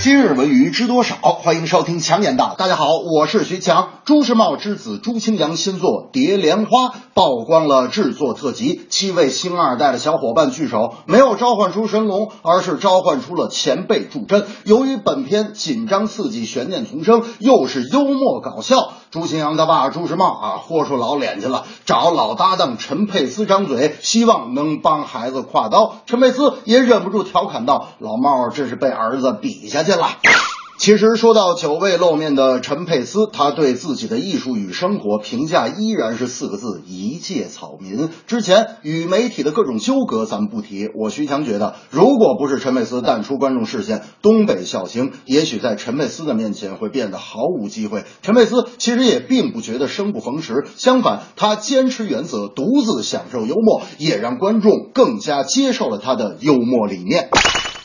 今日文娱知多少？欢迎收听强言道。大家好，我是徐强。朱时茂之子朱清扬新作《蝶莲花》曝光了制作特辑，七位星二代的小伙伴聚首，没有召唤出神龙，而是召唤出了前辈助阵。由于本片紧张刺激、悬念丛生，又是幽默搞笑，朱清扬他爸朱时茂啊豁出老脸去了，找老搭档陈佩斯张嘴，希望能帮孩子挎刀。陈佩斯也忍不住调侃道：“老茂这是被儿子比下去了。”其实说到久未露面的陈佩斯，他对自己的艺术与生活评价依然是四个字：一介草民。之前与媒体的各种纠葛咱们不提，我徐强觉得，如果不是陈佩斯淡出观众视线，东北笑星也许在陈佩斯的面前会变得毫无机会。陈佩斯其实也并不觉得生不逢时，相反，他坚持原则，独自享受幽默，也让观众更加接受了他的幽默理念。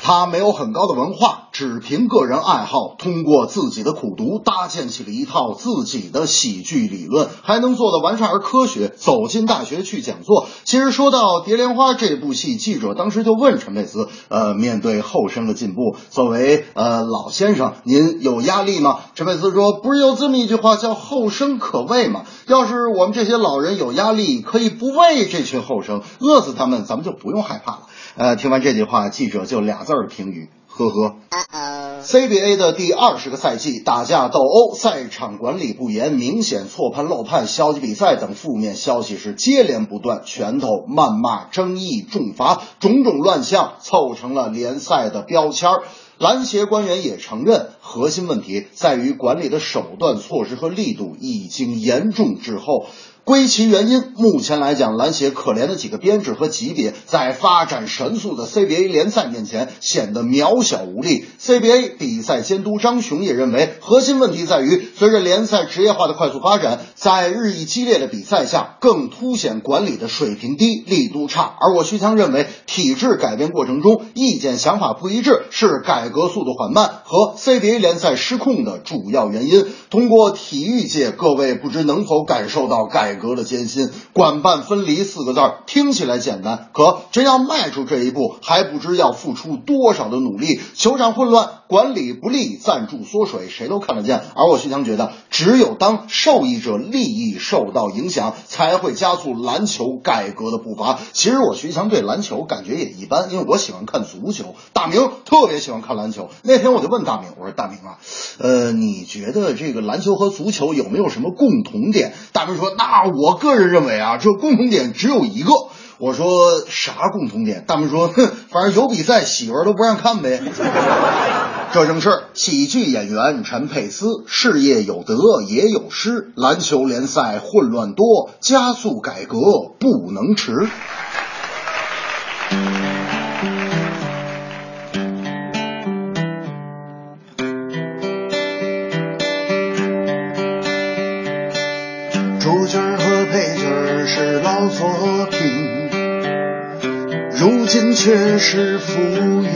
他没有很高的文化，只凭个人爱好，通过自己的苦读，搭建起了一套自己的喜剧理论，还能做得完善而科学。走进大学去讲座。其实说到《蝶莲花》这部戏，记者当时就问陈佩斯：“呃，面对后生的进步，作为呃老先生，您有压力吗？”陈佩斯说：“不是有这么一句话叫‘后生可畏’吗？要是我们这些老人有压力，可以不为这群后生，饿死他们，咱们就不用害怕了。”呃，听完这句话，记者就俩字儿评语：呵呵。CBA 的第二十个赛季，打架斗殴、赛场管理不严、明显错判漏判、消极比赛等负面消息是接连不断，拳头、谩骂、争议、重罚，种种乱象凑成了联赛的标签儿。篮协官员也承认，核心问题在于管理的手段、措施和力度已经严重滞后。归其原因，目前来讲，篮协可怜的几个编制和级别，在发展神速的 CBA 联赛面前显得渺小无力。CBA 比赛监督张雄也认为，核心问题在于，随着联赛职业化的快速发展，在日益激烈的比赛下，更凸显管理的水平低、力度差。而我徐强认为，体制改变过程中，意见想法不一致是改革速度缓慢和 CBA 联赛失控的主要原因。通过体育界，各位不知能否感受到改改革的艰辛？管办分离四个字儿听起来简单，可真要迈出这一步，还不知要付出多少的努力。球场混乱，管理不力，赞助缩水，谁都看得见。而我徐强觉得，只有当受益者利益受到影响，才会加速篮球改革的步伐。其实我徐强对篮球感觉也一般，因为我喜欢看足球，大明特别喜欢看篮球。那天我就问大明，我说大明啊，呃，你觉得这个篮球和足球有没有什么共同点？大明说，那我个人认为啊，这共同点只有一个。我说啥共同点？大们说，哼，反正有比赛，媳妇儿都不让看呗。这正是喜剧演员陈佩斯，事业有得也有失，篮球联赛混乱多，加速改革不能迟。主角和配角是老作品，如今却是浮云。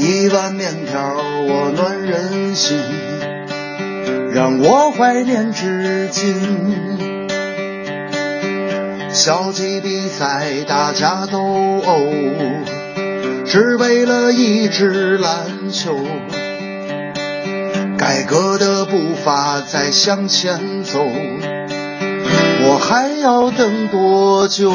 一碗面条我暖人心，让我怀念至今。校际比赛大家都殴，只为了一支篮球。改革的步伐在向前走，我还要等多久？